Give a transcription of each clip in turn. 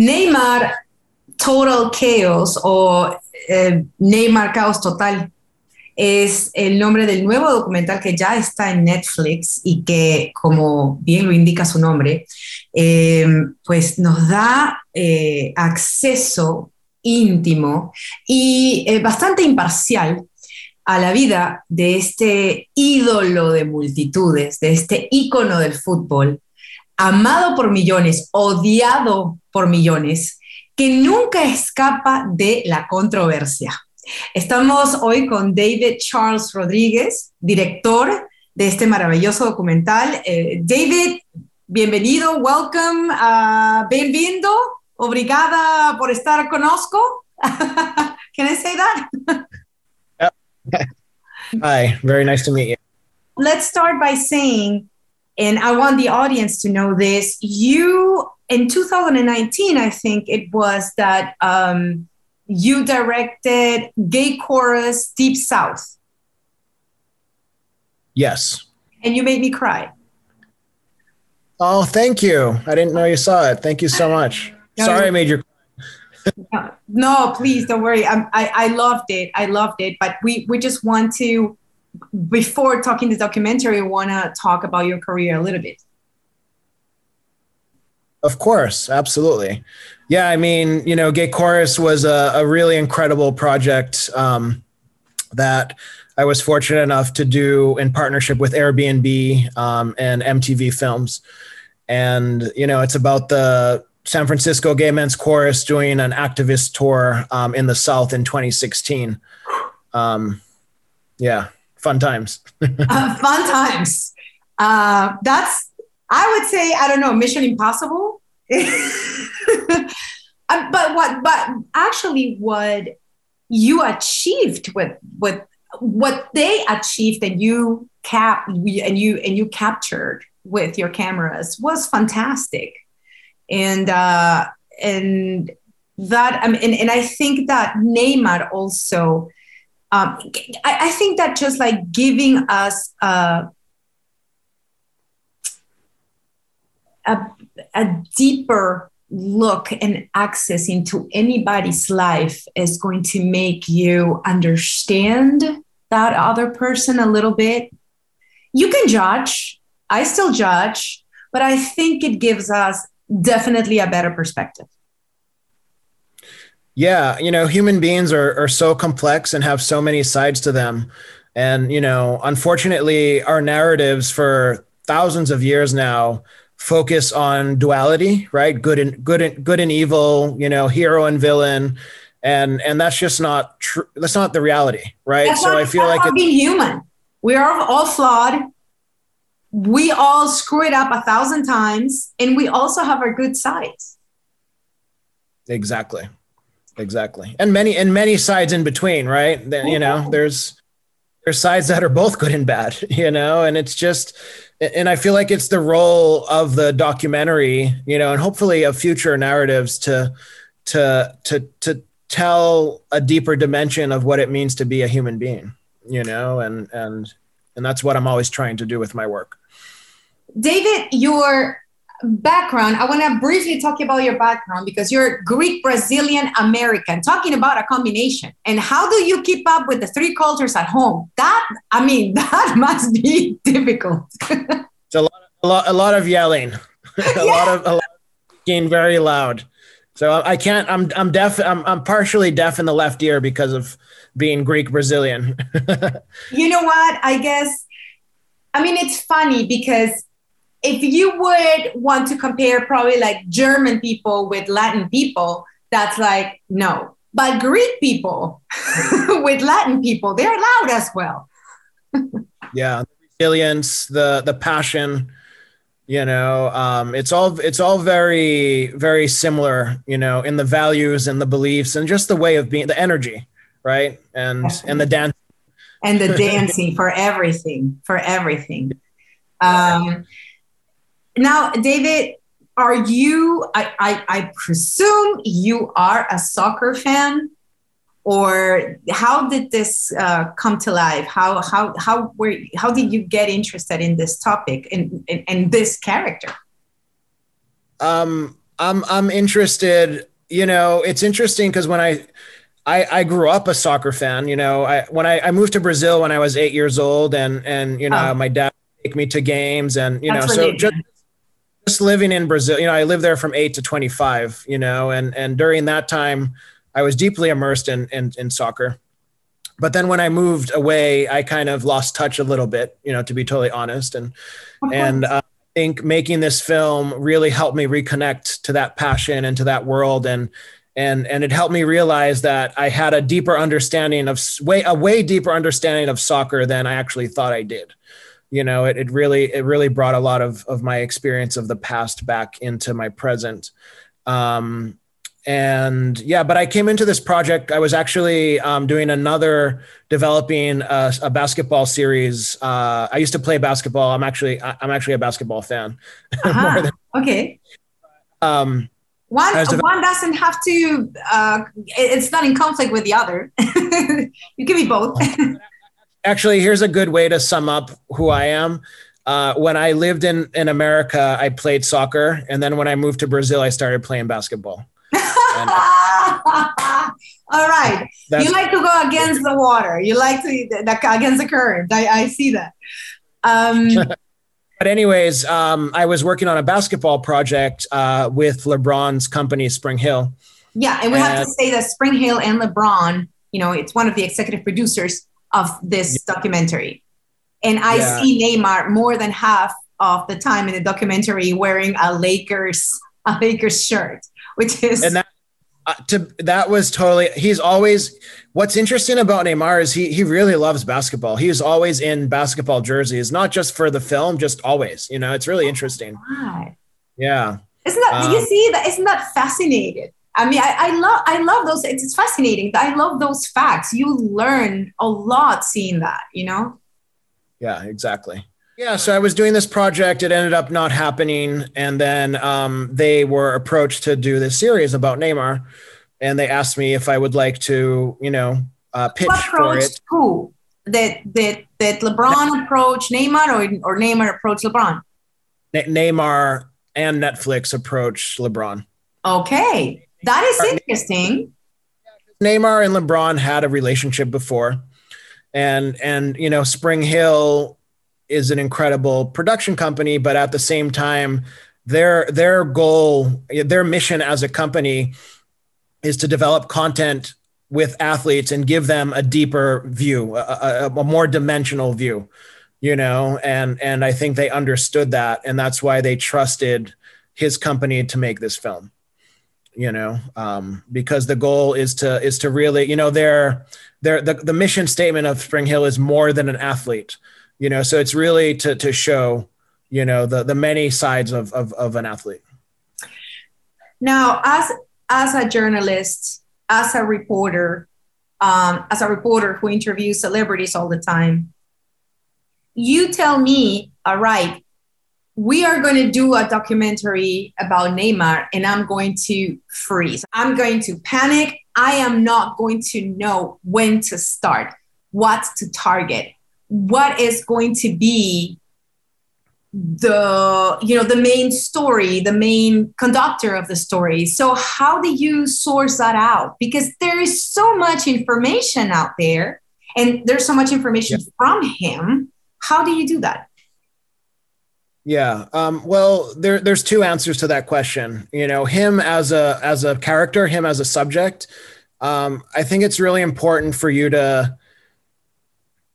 Neymar Total Chaos o eh, Neymar Caos Total es el nombre del nuevo documental que ya está en Netflix y que, como bien lo indica su nombre, eh, pues nos da eh, acceso íntimo y bastante imparcial a la vida de este ídolo de multitudes, de este ícono del fútbol, amado por millones, odiado por millones, que nunca escapa de la controversia. Estamos hoy con David Charles Rodríguez, director de este maravilloso documental. Eh, David, bienvenido, welcome, uh, bienvenido, obrigada por estar conosco. Can I say that? Hi, very nice to meet you. Let's start by saying and I want the audience to know this. You, in 2019, I think it was that um, you directed Gay Chorus Deep South. Yes. And you made me cry. Oh, thank you. I didn't know you saw it. Thank you so much. No, Sorry I made you no, no, please don't worry. I, I, I loved it. I loved it. But we, we just want to before talking this documentary, I want to talk about your career a little bit. Of course, absolutely. Yeah, I mean, you know, Gay Chorus was a, a really incredible project um, that I was fortunate enough to do in partnership with Airbnb um, and MTV Films. And, you know, it's about the San Francisco Gay Men's Chorus doing an activist tour um, in the South in 2016. Um, yeah fun times. uh, fun times. Uh, that's, I would say, I don't know, Mission Impossible. Uh, but what, but actually, what you achieved with with what they achieved and you cap and you and you captured with your cameras was fantastic, and uh, and that I mean, and, and I think that Neymar also um, I, I, think that just like giving us a, a, a deeper look and access into anybody's life is going to make you understand that other person a little bit. You can judge, I still judge, but I think it gives us definitely a better perspective. Yeah, you know, human beings are are so complex and have so many sides to them. And, you know, unfortunately, our narratives for thousands of years now focus on duality, right? Good and good and good and evil, you know, hero and villain. And and that's just not true. That's not the reality, right? That's so not, I feel like it, being human. We are all flawed. We all screw it up a thousand times, and we also have our good sides. Exactly exactly. And many and many sides in between right? Then you know mm-hmm. there's there's sides that are both good and bad you know? And it's just and i feel like it's the role of the documentary you know and hopefully of future narratives to to to to tell a deeper dimension of what it means to be a human being you know? And and and that's what i'm always trying to do with my work. David your background, I want to briefly talk about your background because you're Greek, Brazilian, American, talking about a combination. And how do you keep up with the three cultures at home? That, I mean, that must be difficult. it's a lot, a lot, a lot of yelling, a yeah. lot of, a lot of being very loud. So I can't, I'm, I'm deaf. I'm, I'm partially deaf in the left ear because of being Greek Brazilian. you know what? I guess, I mean, it's funny because if you would want to compare probably like German people with Latin people, that's like no. But Greek people with Latin people, they're loud as well. yeah, the resilience, the the passion, you know, um, it's all it's all very very similar, you know, in the values and the beliefs and just the way of being, the energy, right, and Definitely. and the dance and the dancing for everything, for everything. Um, now, David, are you, I, I, I presume you are a soccer fan or how did this uh, come to life? How, how, how, were, how did you get interested in this topic and, and, and this character? Um, I'm I'm interested. You know, it's interesting because when I, I I grew up a soccer fan. You know, I when I, I moved to Brazil when I was eight years old, and and you know oh. my dad take me to games, and you That's know so just just living in Brazil. You know, I lived there from eight to twenty five. You know, and and during that time, I was deeply immersed in in, in soccer but then when I moved away, I kind of lost touch a little bit, you know, to be totally honest. And and uh, I think making this film really helped me reconnect to that passion and to that world, and and and it helped me realize that I had a deeper understanding of way a way deeper understanding of soccer than I actually thought I did. You know, it, it really it really brought a lot of of my experience of the past back into my present. Um, and yeah but i came into this project i was actually um, doing another developing a, a basketball series. Uh, i used to play basketball. I'm actually i'm actually a basketball fan. Uh-huh. than, okay. Um, one, one doesn't have to uh, it's not in conflict with the other. You can be both actually here's a good way to sum up who i am uh, when I lived in, in America, I played soccer. And then when I moved to Brazil, I started playing basketball. All right. You like to go against the water. You like to against the current. I, I see that. Um, but anyways, um, I was working on a basketball project uh, with LeBron's company, SpringHill. Yeah, and we and, have to say that SpringHill and LeBron, you know, it's one of the executive producers of this yeah. documentary. And I yeah. see Neymar more than half of the time in the documentary wearing a Lakers a Lakers shirt, which is and that uh, to that was totally he's always what's interesting about Neymar is he he really loves basketball. He's always in basketball jerseys, not just for the film, just always. You know, it's really interesting. Oh yeah. Isn't that um, you see that isn't that fascinating? I mean, I, I love I love those. It's, fascinating. I love those facts. You learn a lot seeing that. You know. Yeah, exactly. Yeah, so I was doing this project. It ended up not happening, and then um, they were approached to do this series about Neymar, and they asked me if I would like to, you know, uh, pitch for it. Who? That that that LeBron approached Neymar, or or Neymar approached LeBron? Neymar and Netflix approached LeBron. Okay, that is interesting. Neymar and LeBron had a relationship before, and and you know SpringHill is an incredible production company, but at the same time, their their goal, their mission as a company is to develop content with athletes and give them a deeper view, a, a, a, more dimensional view, you know, and and I think they understood that, and that's why they trusted his company to make this film, you know, um, because the goal is to is to really, you know, their their the, the mission statement of SpringHill is more than an athlete you know so it's really to to show you know the the many sides of of, of an athlete. Now as as a journalist as a reporter um, as a reporter who interviews celebrities all the time you tell me all right we are going to do a documentary about Neymar and I'm going to freeze. I'm going to panic. I am not going to know when to start, what to target what is going to be the you know the main story the main conductor of the story so how do you source that out because there is so much information out there and there's so much information yeah. from him how do you do that yeah um, well there, there's two answers to that question. You know him as a as a character him as a subject um, i think it's really important for you to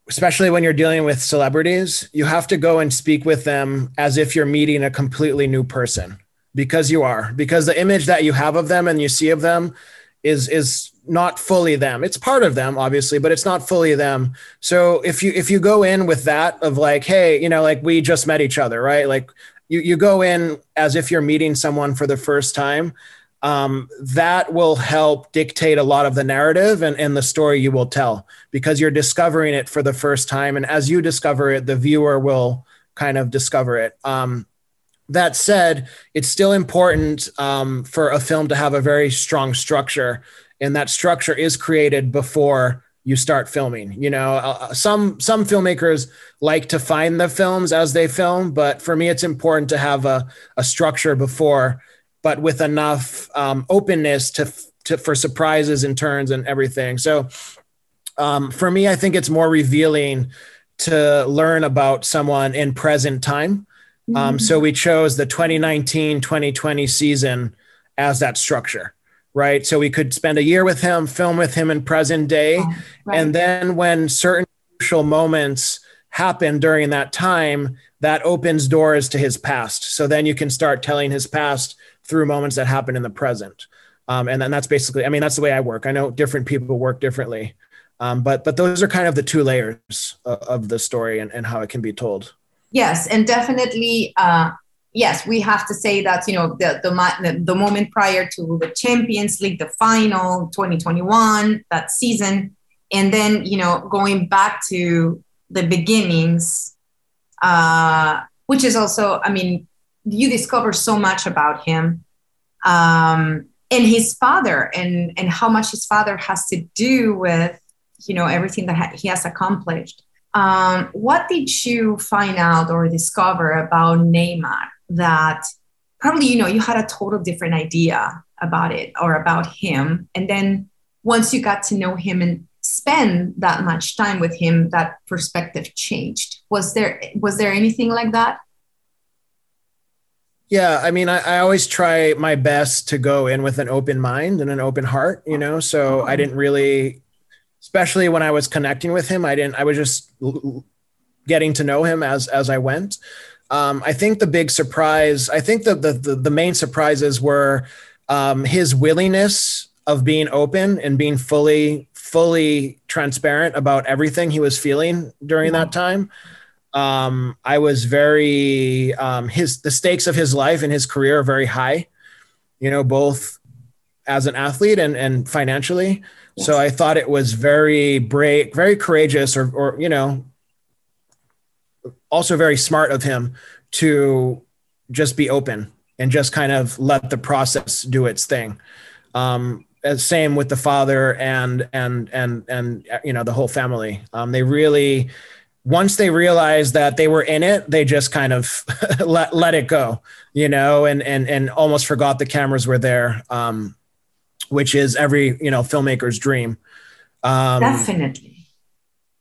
especially when you're dealing with celebrities, you have to go and speak with them as if you're meeting a completely new person because you are because the image that you have of them and you see of them is is not fully them it's part of them obviously but it's not fully them so if you if you go in with that of like hey you know like we just met each other right like you you go in as if you're meeting someone for the first time um, that will help dictate a lot of the narrative and, and the story you will tell because you're discovering it for the first time. And as you discover it, the viewer will kind of discover it. Um, that said, it's still important um, for a film to have a very strong structure, and that structure is created before you start filming. You know, uh, uh some some filmmakers like to find the films as they film, but for me, it's important to have a, a structure before but with enough um, openness to, to for surprises and turns and everything. So um, for me, I think it's more revealing to learn about someone in present time. Um, mm-hmm. so we chose the 2019 2020 season as that structure right? So we could spend a year with him, film with him in present day. Oh, right. And then when certain crucial moments happen during that time, that opens doors to his past. So then you can start telling his past through moments that happen in the present. Um, and then that's basically, I mean, that's the way I work. I know different people work differently. Um, but but those are kind of the two layers of, of the story and, and how it can be told. Yes, and definitely uh, yes, we have to say that you know the, the the moment prior to the Champions League, the final 2021, that season, and then you know going back to the beginnings, uh, which is also, I mean, you discover so much about him. Um, and his father and and how much his father has to do with you know everything that ha- he has accomplished um, what did you find out or discover about neymar that probably you know you had a total different idea about it or about him? And then once you got to know him and spend that much time with him that perspective changed. Was there was there anything like that? Yeah i mean I, I, always try my best to go in with an open mind and an open heart you know? So i didn't really especially when i was connecting with him i didn't i was just getting to know him as as i went um, I think the big surprise, I think the, the, the, the main surprises were um, his willingness of being open and being fully, fully transparent about everything he was feeling during that time. Um, I was very, um, his, the stakes of his life and his career are very high, you know, both as an athlete and, and financially. So I thought it was very brave, very courageous or, or, you know, also very smart of him to just be open and just kind of let the process do its thing. Um, same with the father and and and and you know the whole family. Um, they really once they realized that they were in it, they just kind of let let it go, you know, and and and almost forgot the cameras were there, um, which is every you know filmmaker's dream. Um, Definitely.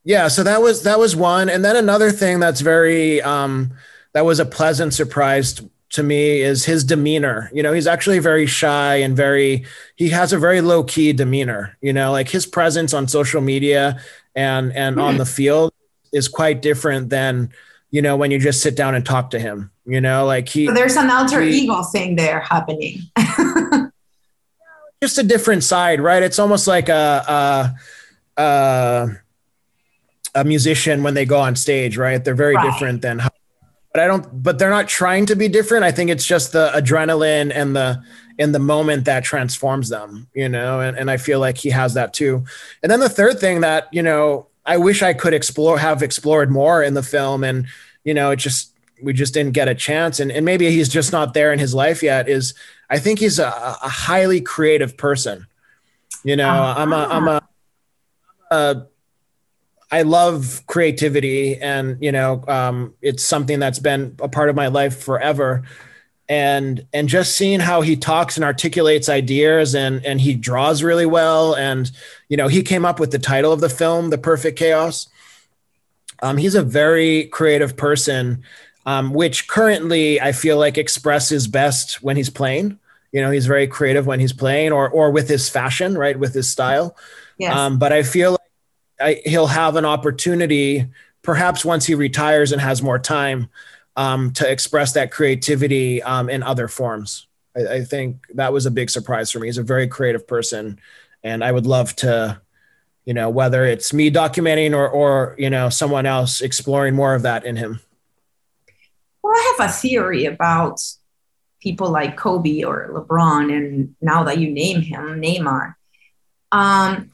Yeah so that was that was one. And then another thing that's very um that was a pleasant surprise to me is his demeanor. You know he's actually very shy and very he has a very low key demeanor you know like his presence on social media and and on the field is quite different than you know when you just sit down and talk to him you know like he so there's an alter he, ego thing there happening just a different side right it's almost like a, a, a a musician when they go on stage, right? They're very right. different than how, but I don't but they're not trying to be different. I think it's just the adrenaline and the in the moment that transforms them, you know, and, and I feel like he has that too. And then the third thing that, you know, I wish I could explore have explored more in the film and, you know, it just we just didn't get a chance and, and maybe he's just not there in his life yet is I think he's a, a highly creative person. You know, uh-huh. I'm a I'm a, a I love creativity, and you know, um, it's something that's been a part of my life forever. And and just seeing how he talks and articulates ideas, and and he draws really well, and you know, he came up with the title of the film, "The Perfect Chaos." Um, he's a very creative person, um, which currently I feel like expresses best when he's playing. You know, he's very creative when he's playing, or or with his fashion, right, with his style. Yes. Um, but I feel like I, he'll have an opportunity, perhaps once he retires and has more time, um, to express that creativity um, in other forms. I, I, think that was a big surprise for me. He's a very creative person, and I would love to, you know, whether it's me documenting or or you know someone else exploring more of that in him. Well, I have a theory about people like Kobe or LeBron, and now that you name him, Neymar. Um,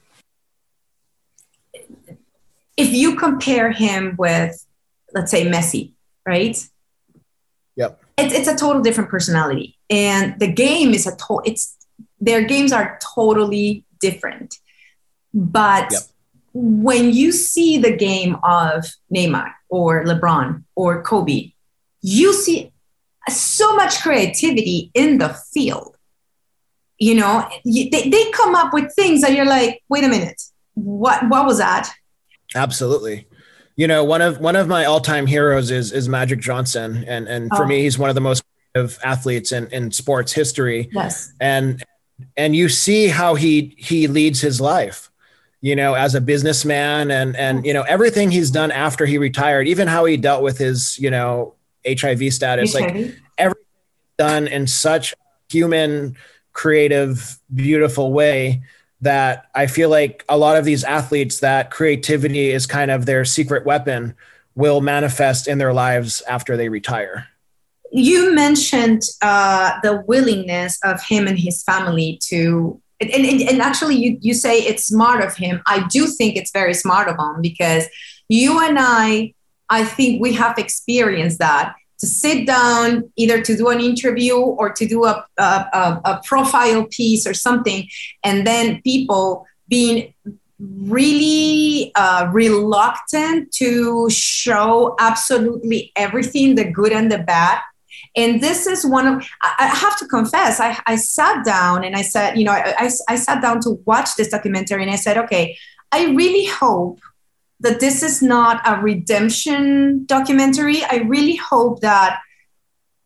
if you compare him with, let's say, Messi, right? Yep. It's, it's a total different personality. And the game is a total, it's, their games are totally different. But yep. when you see the game of Neymar or LeBron or Kobe, you see so much creativity in the field. You know, they, they come up with things that you're like, wait a minute, what what was that? Absolutely. You know, one of one of my all-time heroes is is Magic Johnson. And and for oh. me, he's one of the most creative athletes in, in sports history. Yes. And and you see how he he leads his life you know as a businessman and and you know everything he's done after he retired even how he dealt with his you know hiv status HIV. like everything done in such human creative beautiful way that i feel like a lot of these athletes that creativity is kind of their secret weapon will manifest in their lives after they retire you mentioned uh, the willingness of him and his family to and, and, and, actually you, you say it's smart of him i do think it's very smart of him because you and i i think we have experienced that. To sit down either to do an interview or to do a, a, a profile piece or something and then people being really uh, reluctant to show absolutely everything the good and the bad. And this is one of, I have to confess, I, I sat down and I said, you know, I, I, I sat down to watch this documentary and I said, okay, I really hope that this is not a redemption documentary. I really hope that,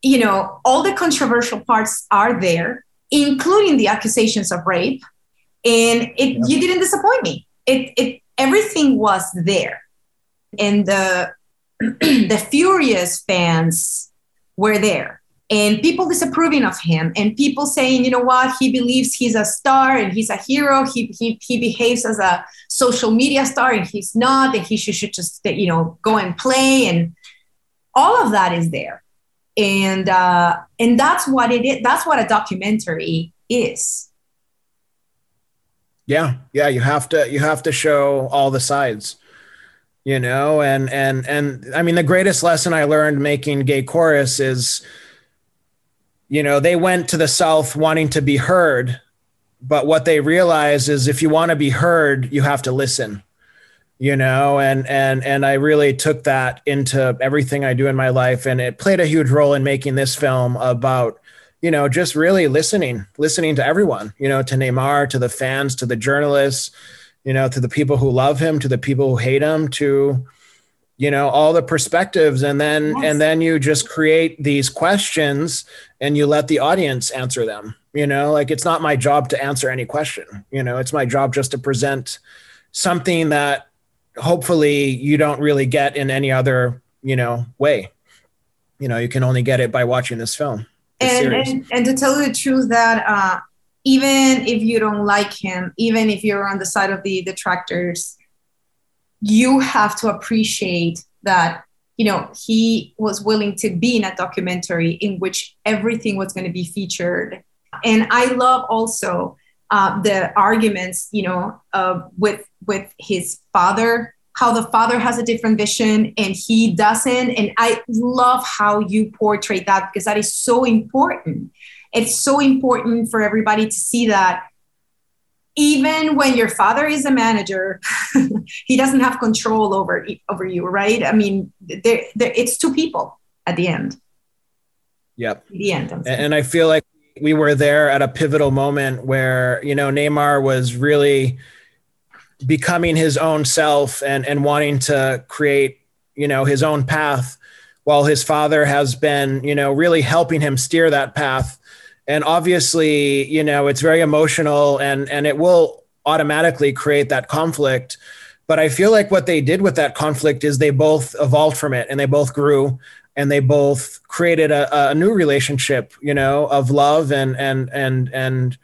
you know, all the controversial parts are there, including the accusations of rape. And it, you didn't disappoint me. It, it, everything was there. And the, the furious fans were there and people disapproving of him and people saying you know what? He believes he's a star and he's a hero. He, he, he behaves as a social media star and he's not and he should, should just you know go and play and all of that is there. And uh, and that's what it is that's what a documentary is. Yeah yeah you have to you have to show all the sides you know and and and i mean the greatest lesson i learned making gay chorus is you know they went to the south wanting to be heard but what they realize is if you want to be heard you have to listen you know and and and i really took that into everything i do in my life and it played a huge role in making this film about you know just really listening listening to everyone you know to neymar to the fans to the journalists you know, to the people who love him, to the people who hate him, to you know all the perspectives and then yes. and then you just create these questions and you let the audience answer them you know? Like it's not my job to answer any question you know? It's my job just to present something that hopefully you don't really get in any other you know way. You know you can only get it by watching this film and, and, and to tell you the truth that uh even if you don't like him, even if you're on the side of the detractors, you have to appreciate that you know he was willing to be in a documentary in which everything was going to be featured. And i love also uh, the arguments you know uh, with with his father how the father has a different vision and he doesn't. And i love how you portray that because that is so important. It's so important for everybody to see that even when your father is a manager, he doesn't have control over over you, right? I mean, there, it's two people at the end. Yep. The end. And I feel like we were there at a pivotal moment where you know Neymar was really becoming his own self and and wanting to create you know his own path, while his father has been you know really helping him steer that path and obviously you know it's very emotional and and it will automatically create that conflict. But i feel like what they did with that conflict is they both evolved from it and they both grew and they both created a, a new relationship you know of love and and and and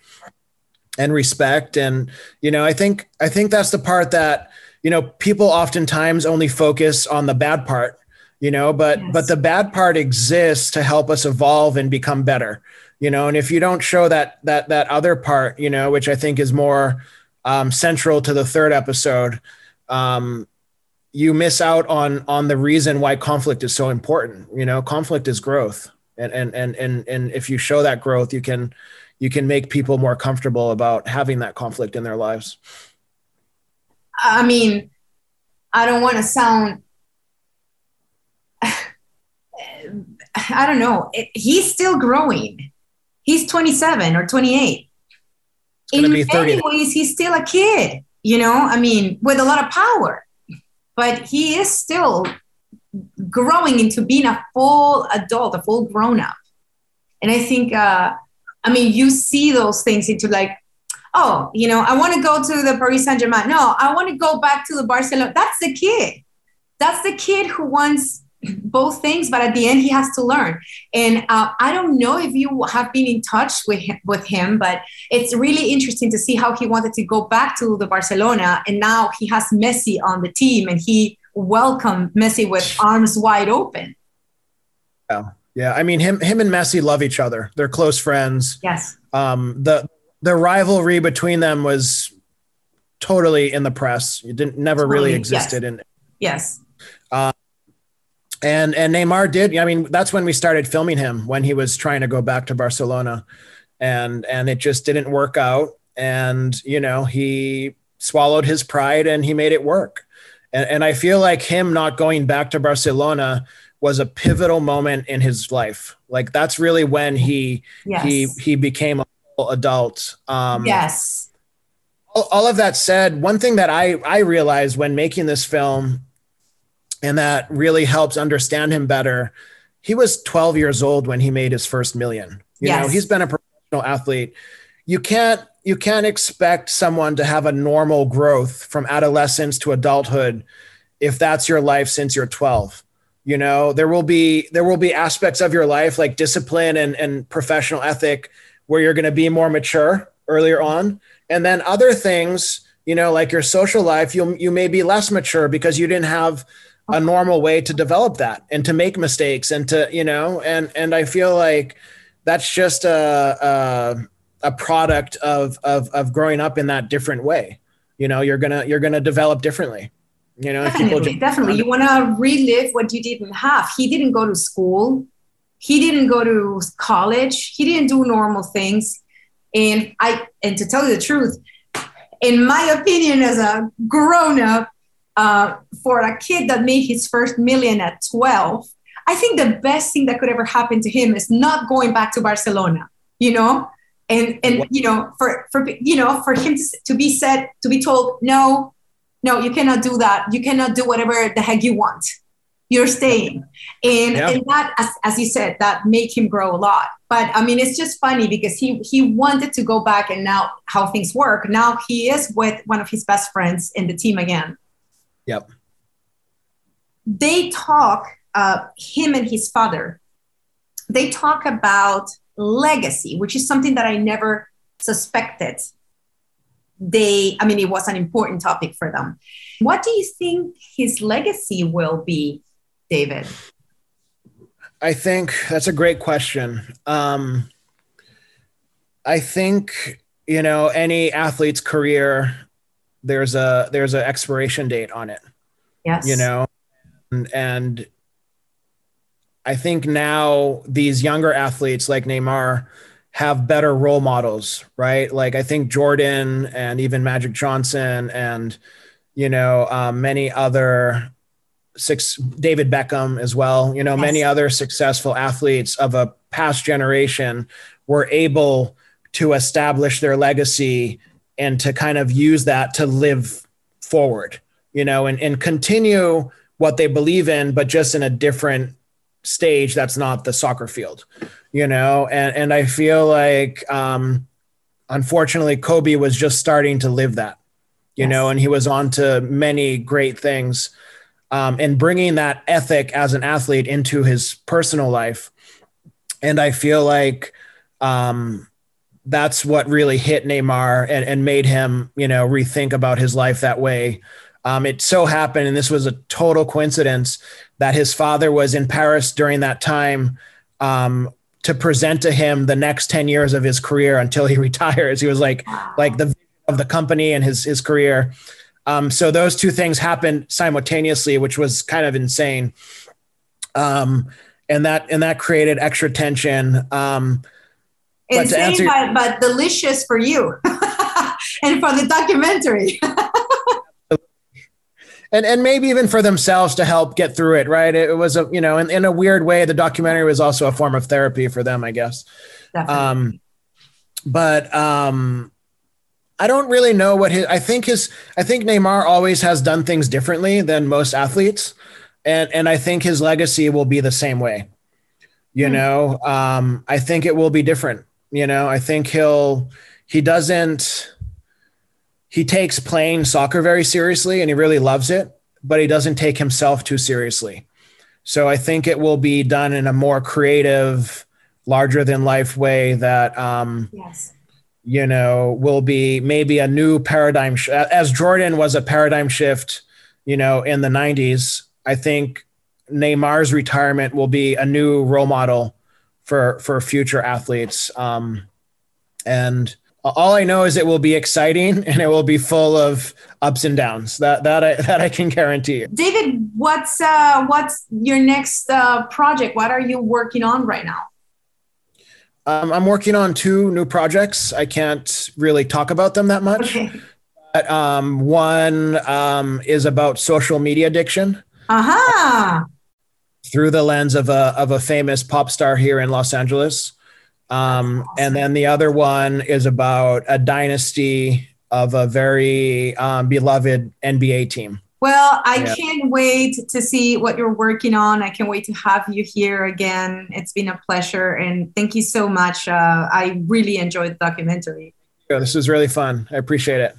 and respect. And you know i think i think that's the part that you know people oftentimes only focus on the bad part you know but yes. but the bad part exists to help us evolve and become better you know and if you don't show that that that other part you know which i think is more um, central to the third episode um, you miss out on on the reason why conflict is so important you know conflict is growth and and and and, and if you show that growth you can you can make people more comfortable about having that conflict in their lives i mean i don't want to sound I don't know. It, he's still growing. He's 27 or 28. In many ways, he's still a kid. You know, I mean, with a lot of power, but he is still growing into being a full adult, a full grown up. And I think, uh, I mean, you see those things into like, oh, you know, I want to go to the Paris Saint Germain. No, I want to go back to the Barcelona. That's the kid. That's the kid who wants both things, but at the end he has to learn. And uh, I don't know if you have been in touch with him, with him, but it's really interesting to see how he wanted to go back to the Barcelona, and now he has Messi on the team, and he welcomed Messi with arms wide open. Yeah, yeah. I mean, him, him and Messi love each other. They're close friends. Yes. Um, the the rivalry between them was totally in the press. It didn't never really existed yes. in. Yes. And and Neymar did. I mean, that's when we started filming him when he was trying to go back to Barcelona, and and it just didn't work out. And you know, he swallowed his pride and he made it work. And, and I feel like him not going back to Barcelona was a pivotal moment in his life. Like that's really when he yes. he he became a adult. Um, yes. All, all of that said, one thing that I I realized when making this film and that really helps understand him better. He was 12 years old when he made his first million. You yes. know, he's been a professional athlete. You can't you can't expect someone to have a normal growth from adolescence to adulthood if that's your life since you're 12 you know there will be there will be aspects of your life like discipline and, and professional ethic where you're going to be more mature earlier on and then other things you know like your social life you you may be less mature because you didn't have a normal way to develop that and to make mistakes and to you know and and i feel like that's just a a, a product of, of of growing up in that different way. You know you're gonna you're gonna develop differently. You know definitely, definitely. you want to relive what you didn't have he didn't go to school. He didn't go to college. He didn't do normal things. And i and to tell you the truth in my opinion as a grown-up uh, for a kid that made his first million at 12, I think the best thing that could ever happen to him is not going back to Barcelona, you know? And, and you know, for, for, you know, for him to, to be said, to be told, no, no, you cannot do that. You cannot do whatever the heck you want. You're staying. And, yeah. and that, as, as you said, that made him grow a lot. But I mean, it's just funny because he, he wanted to go back and now how things work. Now he is with one of his best friends in the team again. Yep. They talk, uh, him and his father, they talk about legacy, which is something that I never suspected. They, I mean, it was an important topic for them. What do you think his legacy will be, David? I think that's a great question. Um, I think, you know, any athlete's career there's a there's an expiration date on it. Yes. You know, and, and I think now these younger athletes like Neymar have better role models, right? Like I think Jordan and even Magic Johnson and you know um, many other six David Beckham as well. You know yes. many other successful athletes of a past generation were able to establish their legacy and to kind of use that to live forward, you know, and, and continue what they believe in, but just in a different stage that's not the soccer field, you know, and, and I feel like, um, unfortunately, Kobe was just starting to live that, you yes. know, and he was on to many great things. Um, and bringing that ethic as an athlete into his personal life. And I feel like, um, that's what really hit Neymar and, and made him, you know, rethink about his life that way. Um, it so happened, and this was a total coincidence, that his father was in Paris during that time um, to present to him the next 10 years of his career until he retires. He was like, like the of the company and his, his career. Um, so those two things happened simultaneously, which was kind of insane. Um, and that, and that created extra tension. Um, Insane, answer, but, but delicious for you and for the documentary. and and maybe even for themselves to help get through it. Right? It was a you know in, in a weird way, the documentary was also a form of therapy for them, I guess. Definitely. Um, but um, I don't really know what his. I think his. I think Neymar always has done things differently than most athletes, and and I think his legacy will be the same way. You mm. know, um, I think it will be different. You know, I think he'll. He doesn't. He takes playing soccer very seriously, and he really loves it, but he doesn't take himself too seriously. So I think it will be done in a more creative larger than life way that um, yes. you know will be maybe a new paradigm sh- as Jordan was a paradigm shift you know in the 90s I think Neymar's retirement will be a new role model for for future athletes um, and all I know is it will be exciting and it will be full of ups and downs. That that I, that I can guarantee. David, what's uh, what's your next uh, project? What are you working on right now? Um, I'm working on two new projects. I can't really talk about them that much. Okay. But, um, one um, is about social media addiction. Aha. Uh-huh. Through the lens of a of a famous pop star here in Los Angeles. Um. And then the other one is about a dynasty of a very um, beloved NBA team. Well, I yeah. can't wait to see what you're working on. I can't wait to have you here again. It's been a pleasure. And thank you so much. Uh, I really enjoyed the documentary. Yeah, this was really fun. I appreciate it.